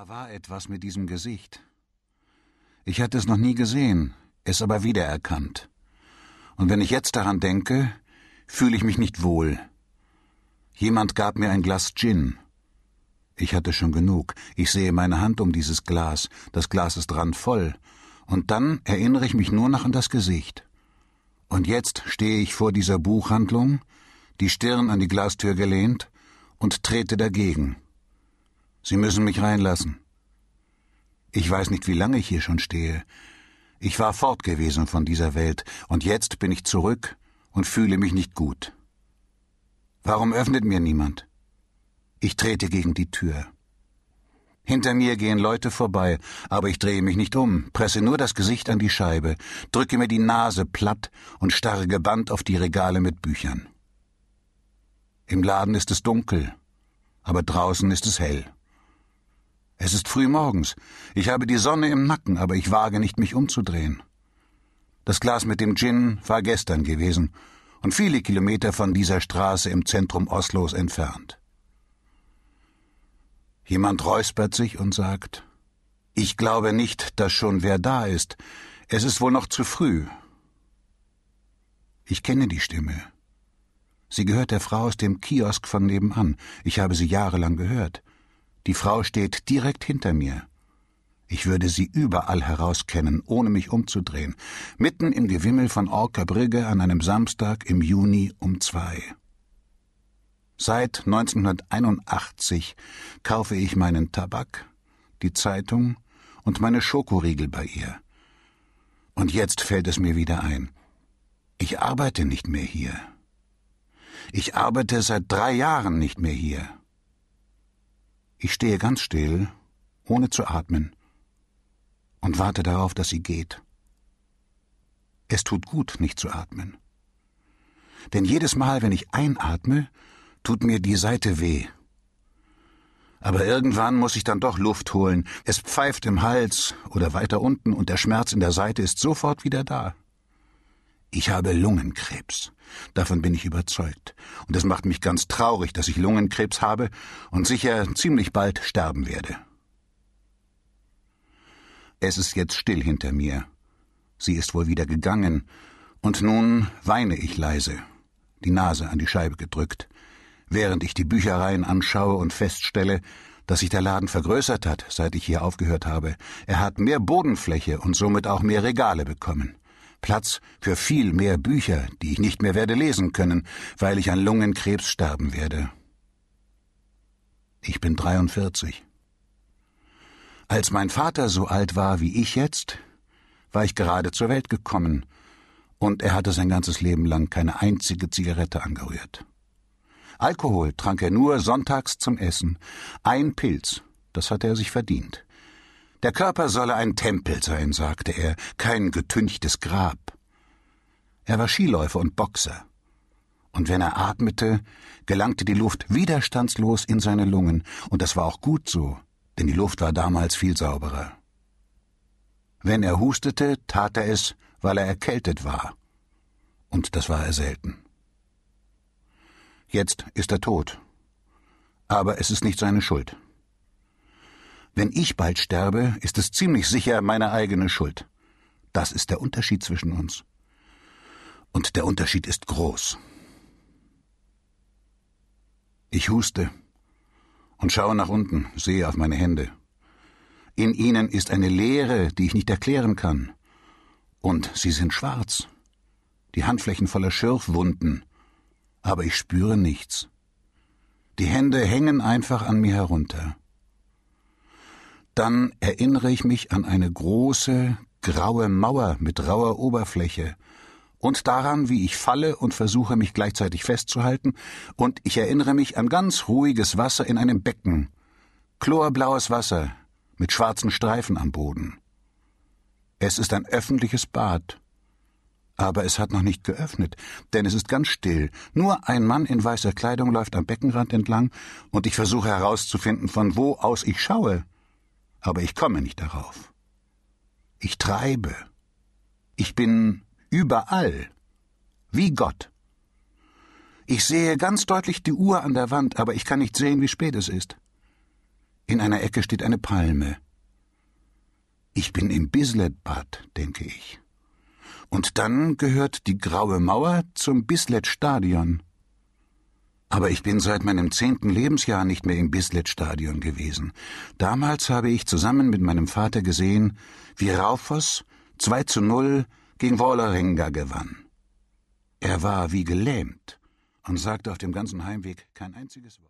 Da war etwas mit diesem Gesicht. Ich hatte es noch nie gesehen, es aber wiedererkannt. Und wenn ich jetzt daran denke, fühle ich mich nicht wohl. Jemand gab mir ein Glas Gin. Ich hatte schon genug. Ich sehe meine Hand um dieses Glas. Das Glas ist randvoll. Und dann erinnere ich mich nur noch an das Gesicht. Und jetzt stehe ich vor dieser Buchhandlung, die Stirn an die Glastür gelehnt, und trete dagegen. Sie müssen mich reinlassen. Ich weiß nicht, wie lange ich hier schon stehe. Ich war fort gewesen von dieser Welt, und jetzt bin ich zurück und fühle mich nicht gut. Warum öffnet mir niemand? Ich trete gegen die Tür. Hinter mir gehen Leute vorbei, aber ich drehe mich nicht um, presse nur das Gesicht an die Scheibe, drücke mir die Nase platt und starre gebannt auf die Regale mit Büchern. Im Laden ist es dunkel, aber draußen ist es hell. Es ist früh morgens. Ich habe die Sonne im Nacken, aber ich wage nicht, mich umzudrehen. Das Glas mit dem Gin war gestern gewesen und viele Kilometer von dieser Straße im Zentrum Oslos entfernt. Jemand räuspert sich und sagt Ich glaube nicht, dass schon wer da ist. Es ist wohl noch zu früh. Ich kenne die Stimme. Sie gehört der Frau aus dem Kiosk von nebenan. Ich habe sie jahrelang gehört. Die Frau steht direkt hinter mir. Ich würde sie überall herauskennen, ohne mich umzudrehen, mitten im Gewimmel von Orkerbrügge an einem Samstag im Juni um zwei. Seit 1981 kaufe ich meinen Tabak, die Zeitung und meine Schokoriegel bei ihr. Und jetzt fällt es mir wieder ein. Ich arbeite nicht mehr hier. Ich arbeite seit drei Jahren nicht mehr hier. Ich stehe ganz still, ohne zu atmen, und warte darauf, dass sie geht. Es tut gut, nicht zu atmen. Denn jedes Mal, wenn ich einatme, tut mir die Seite weh. Aber irgendwann muss ich dann doch Luft holen. Es pfeift im Hals oder weiter unten und der Schmerz in der Seite ist sofort wieder da. Ich habe Lungenkrebs. Davon bin ich überzeugt. Und es macht mich ganz traurig, dass ich Lungenkrebs habe und sicher ziemlich bald sterben werde. Es ist jetzt still hinter mir. Sie ist wohl wieder gegangen, und nun weine ich leise, die Nase an die Scheibe gedrückt, während ich die Büchereien anschaue und feststelle, dass sich der Laden vergrößert hat, seit ich hier aufgehört habe. Er hat mehr Bodenfläche und somit auch mehr Regale bekommen. Platz für viel mehr Bücher, die ich nicht mehr werde lesen können, weil ich an Lungenkrebs sterben werde. Ich bin 43. Als mein Vater so alt war wie ich jetzt, war ich gerade zur Welt gekommen, und er hatte sein ganzes Leben lang keine einzige Zigarette angerührt. Alkohol trank er nur sonntags zum Essen. Ein Pilz, das hatte er sich verdient. Der Körper solle ein Tempel sein, sagte er, kein getünchtes Grab. Er war Skiläufer und Boxer. Und wenn er atmete, gelangte die Luft widerstandslos in seine Lungen, und das war auch gut so, denn die Luft war damals viel sauberer. Wenn er hustete, tat er es, weil er erkältet war. Und das war er selten. Jetzt ist er tot. Aber es ist nicht seine Schuld. Wenn ich bald sterbe, ist es ziemlich sicher meine eigene Schuld. Das ist der Unterschied zwischen uns. Und der Unterschied ist groß. Ich huste und schaue nach unten, sehe auf meine Hände. In ihnen ist eine Leere, die ich nicht erklären kann. Und sie sind schwarz, die Handflächen voller Schürfwunden, aber ich spüre nichts. Die Hände hängen einfach an mir herunter. Dann erinnere ich mich an eine große, graue Mauer mit rauer Oberfläche und daran, wie ich falle und versuche, mich gleichzeitig festzuhalten, und ich erinnere mich an ganz ruhiges Wasser in einem Becken, chlorblaues Wasser mit schwarzen Streifen am Boden. Es ist ein öffentliches Bad, aber es hat noch nicht geöffnet, denn es ist ganz still. Nur ein Mann in weißer Kleidung läuft am Beckenrand entlang, und ich versuche herauszufinden, von wo aus ich schaue aber ich komme nicht darauf. Ich treibe. Ich bin überall, wie Gott. Ich sehe ganz deutlich die Uhr an der Wand, aber ich kann nicht sehen, wie spät es ist. In einer Ecke steht eine Palme. Ich bin im Bisletbad, denke ich. Und dann gehört die graue Mauer zum Bislett-Stadion. Aber ich bin seit meinem zehnten Lebensjahr nicht mehr im Bislett-Stadion gewesen. Damals habe ich zusammen mit meinem Vater gesehen, wie Raufos 2 zu 0 gegen Vålerenga gewann. Er war wie gelähmt und sagte auf dem ganzen Heimweg kein einziges Wort.